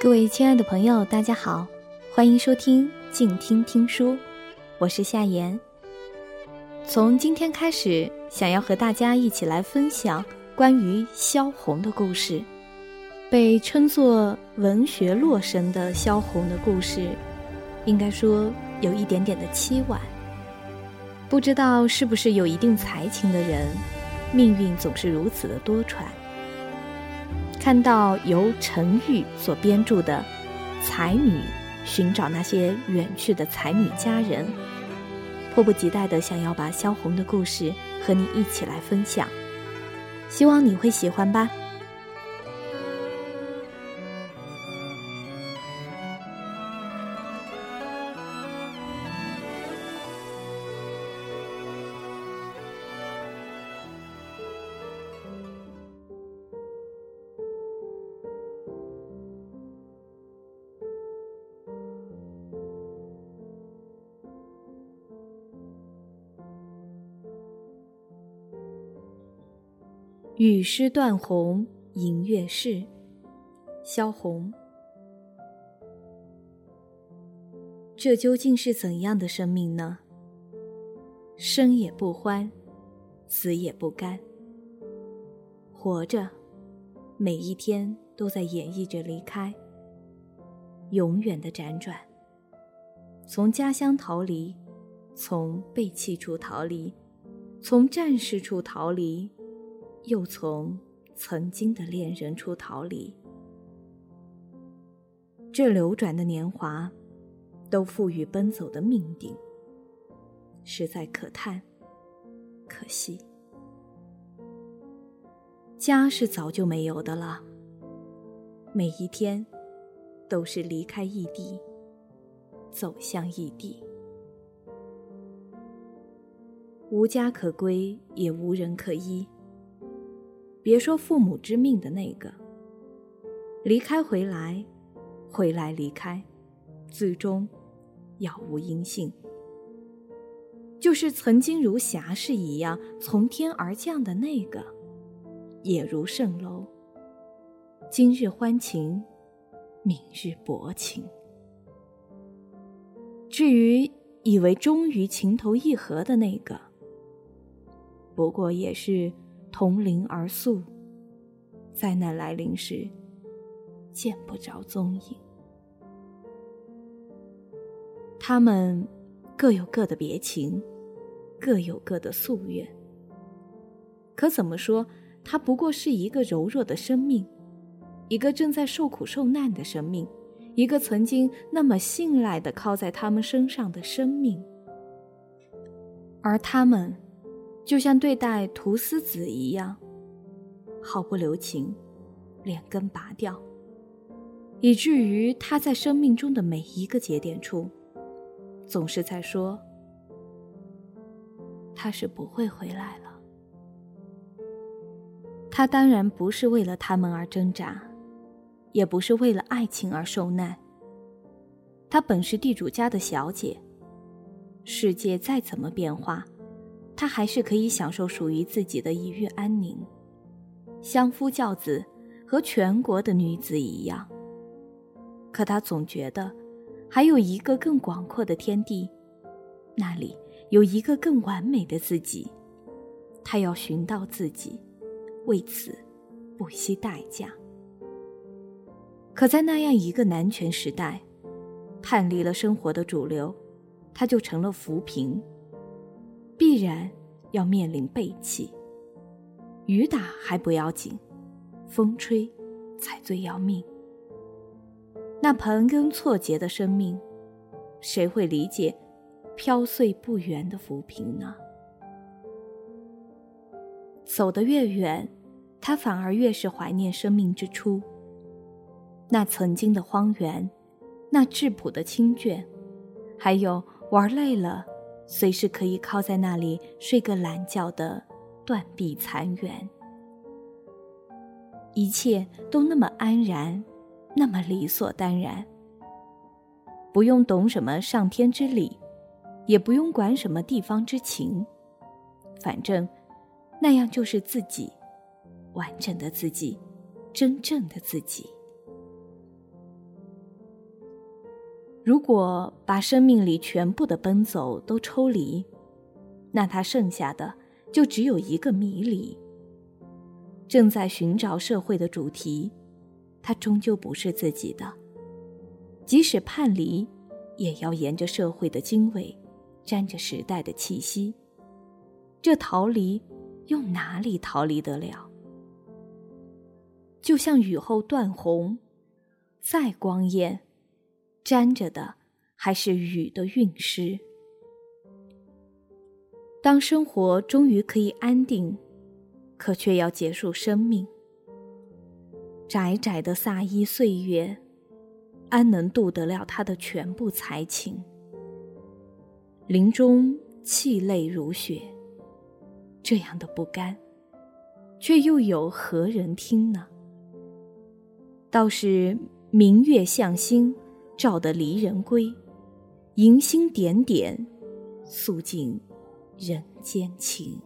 各位亲爱的朋友，大家好，欢迎收听静听听书，我是夏言。从今天开始，想要和大家一起来分享关于萧红的故事。被称作文学洛神的萧红的故事，应该说有一点点的凄婉。不知道是不是有一定才情的人，命运总是如此的多舛。看到由陈玉所编著的《才女寻找那些远去的才女佳人》，迫不及待的想要把萧红的故事和你一起来分享，希望你会喜欢吧。雨湿断鸿吟月逝，萧红。这究竟是怎样的生命呢？生也不欢，死也不甘。活着，每一天都在演绎着离开，永远的辗转。从家乡逃离，从背弃处逃离，从战事处逃离。又从曾经的恋人处逃离，这流转的年华，都赋予奔走的命定，实在可叹，可惜。家是早就没有的了，每一天，都是离开异地，走向异地，无家可归，也无人可依。别说父母之命的那个，离开回来，回来离开，最终杳无音信。就是曾经如侠士一样从天而降的那个，也如蜃楼。今日欢情，明日薄情。至于以为终于情投意合的那个，不过也是。同林而宿，灾难来临时，见不着踪影。他们各有各的别情，各有各的夙愿。可怎么说，他不过是一个柔弱的生命，一个正在受苦受难的生命，一个曾经那么信赖的靠在他们身上的生命，而他们。就像对待菟丝子一样，毫不留情，连根拔掉，以至于他在生命中的每一个节点处，总是在说：“他是不会回来了。”他当然不是为了他们而挣扎，也不是为了爱情而受难。他本是地主家的小姐，世界再怎么变化。他还是可以享受属于自己的一域安宁，相夫教子，和全国的女子一样。可他总觉得，还有一个更广阔的天地，那里有一个更完美的自己，他要寻到自己，为此不惜代价。可在那样一个男权时代，叛离了生活的主流，他就成了浮萍。必然要面临背弃，雨打还不要紧，风吹才最要命。那盘根错节的生命，谁会理解飘碎不圆的浮萍呢？走得越远，他反而越是怀念生命之初，那曾经的荒原，那质朴的清眷，还有玩累了。随时可以靠在那里睡个懒觉的断壁残垣，一切都那么安然，那么理所当然。不用懂什么上天之理，也不用管什么地方之情，反正那样就是自己，完整的自己，真正的自己。如果把生命里全部的奔走都抽离，那他剩下的就只有一个迷离。正在寻找社会的主题，他终究不是自己的。即使叛离，也要沿着社会的经纬，沾着时代的气息。这逃离，又哪里逃离得了？就像雨后断虹，再光艳，沾着的还是雨的韵诗。当生活终于可以安定。可却要结束生命。窄窄的萨衣岁月，安能渡得了他的全部才情？林中泣泪如雪，这样的不甘，却又有何人听呢？倒是明月向星，照得离人归，银星点点，诉尽人间情。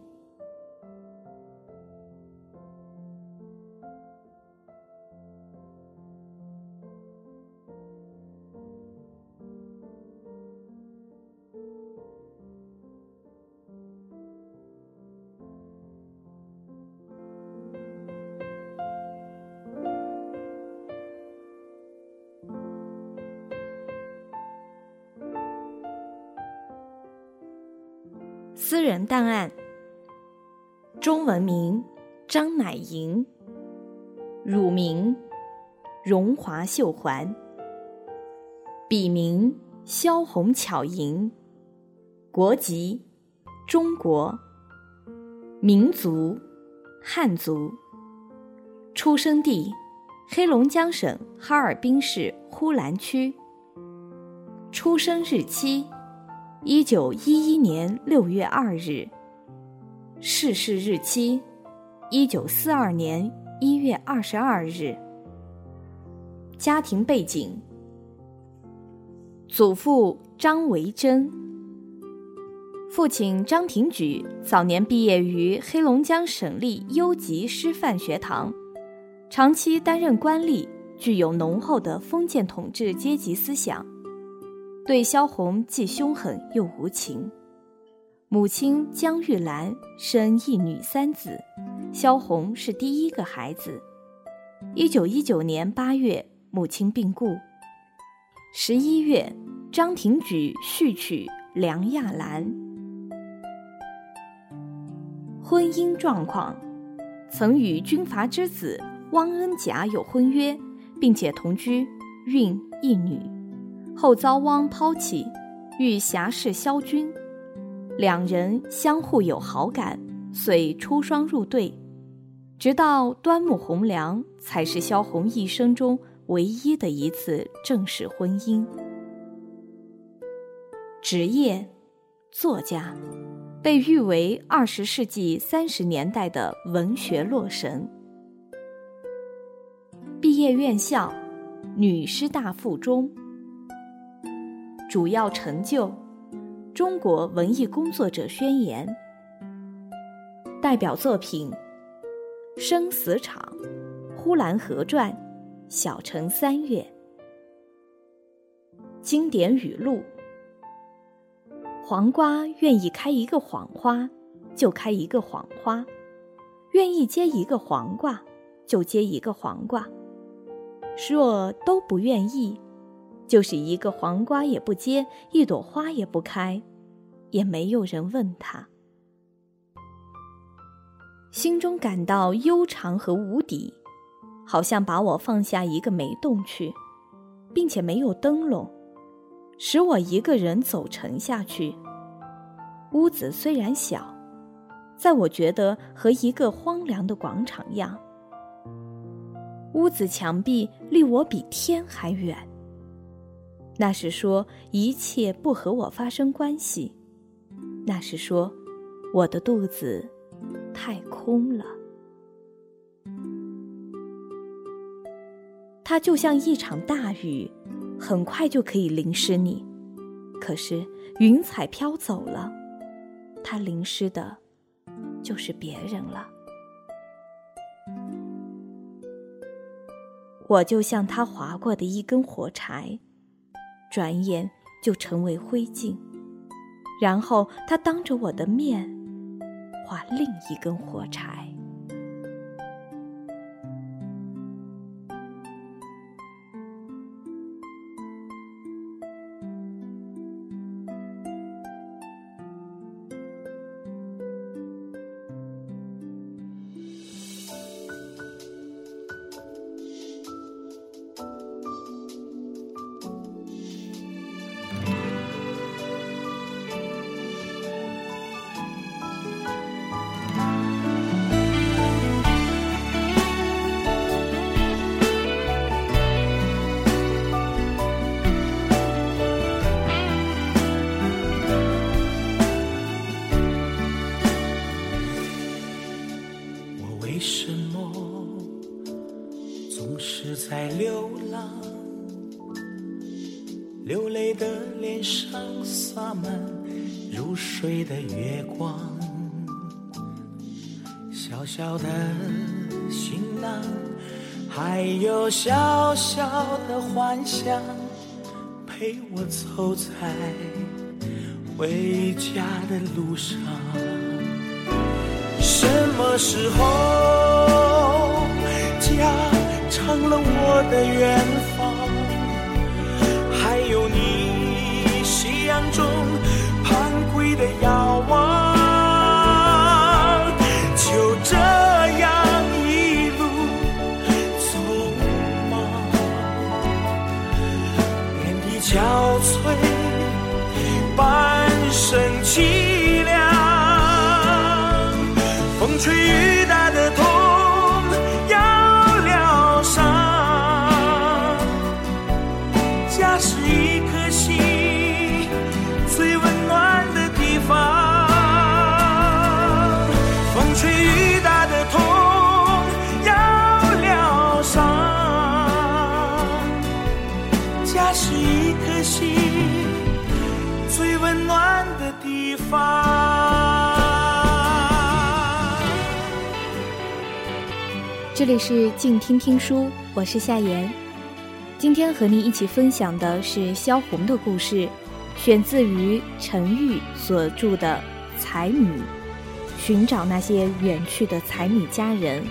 私人档案。中文名张乃莹，乳名荣华秀环，笔名萧红巧莹，国籍中国，民族汉族，出生地黑龙江省哈尔滨市呼兰区，出生日期。一九一一年六月二日，逝世日期：一九四二年一月二十二日。家庭背景：祖父张维珍，父亲张廷举早年毕业于黑龙江省立优级师范学堂，长期担任官吏，具有浓厚的封建统治阶级思想。对萧红既凶狠又无情，母亲江玉兰生一女三子，萧红是第一个孩子。一九一九年八月，母亲病故。十一月，张廷举续娶梁亚兰。婚姻状况：曾与军阀之子汪恩甲有婚约，并且同居，孕一女。后遭汪抛弃，遇侠士萧军，两人相互有好感，遂出双入对，直到端木蕻良，才是萧红一生中唯一的一次正式婚姻。职业，作家，被誉为二十世纪三十年代的文学洛神。毕业院校，女师大附中。主要成就，《中国文艺工作者宣言》。代表作品，《生死场》《呼兰河传》《小城三月》。经典语录：黄瓜愿意开一个谎花，就开一个谎花；愿意结一个黄瓜，就结一个黄瓜。若都不愿意。就是一个黄瓜也不结，一朵花也不开，也没有人问他。心中感到悠长和无底，好像把我放下一个煤洞去，并且没有灯笼，使我一个人走沉下去。屋子虽然小，在我觉得和一个荒凉的广场样。屋子墙壁离我比天还远。那是说一切不和我发生关系，那是说我的肚子太空了。它就像一场大雨，很快就可以淋湿你。可是云彩飘走了，它淋湿的，就是别人了。我就像他划过的一根火柴，转眼就成为灰烬。然后他当着我的面画另一根火柴。的脸上洒满入睡的月光，小小的行囊，还有小小的幻想，陪我走在回家的路上。什么时候家？成了我的远方，憔悴，半生凄凉，风吹雨是一颗心最温暖的地方这里是静听听书，我是夏言。今天和您一起分享的是萧红的故事，选自于陈玉所著的《才女》，寻找那些远去的才女佳人。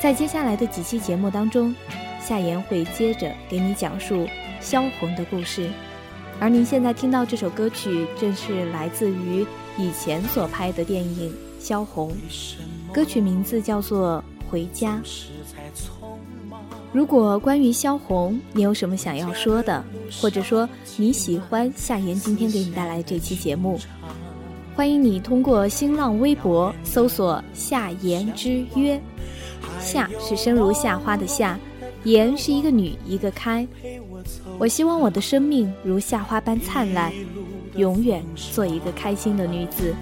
在接下来的几期节目当中，夏言会接着给你讲述萧红的故事。而您现在听到这首歌曲，正是来自于以前所拍的电影《萧红》，歌曲名字叫做。回家。如果关于萧红，你有什么想要说的，或者说你喜欢夏言今天给你带来这期节目，欢迎你通过新浪微博搜索“夏言之约”，夏是生如夏花的夏，言是一个女一个开。我希望我的生命如夏花般灿烂，永远做一个开心的女子。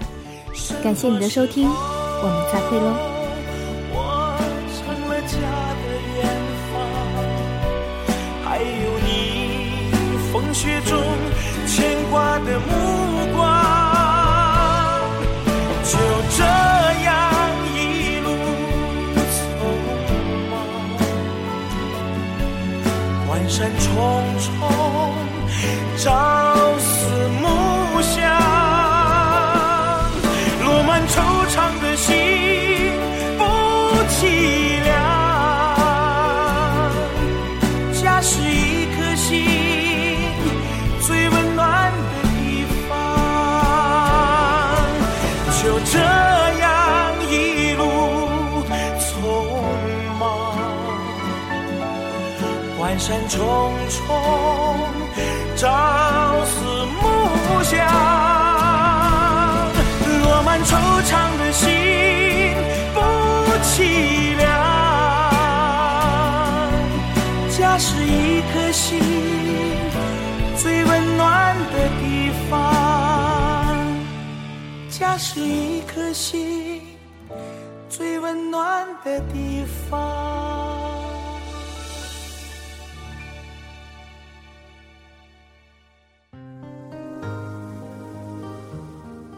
感谢你的收听，我们再会喽。山重重，山重重，朝思暮想，落满惆怅的心不凄凉。家是一颗心最温暖的地方，家是一颗心最温暖的地方。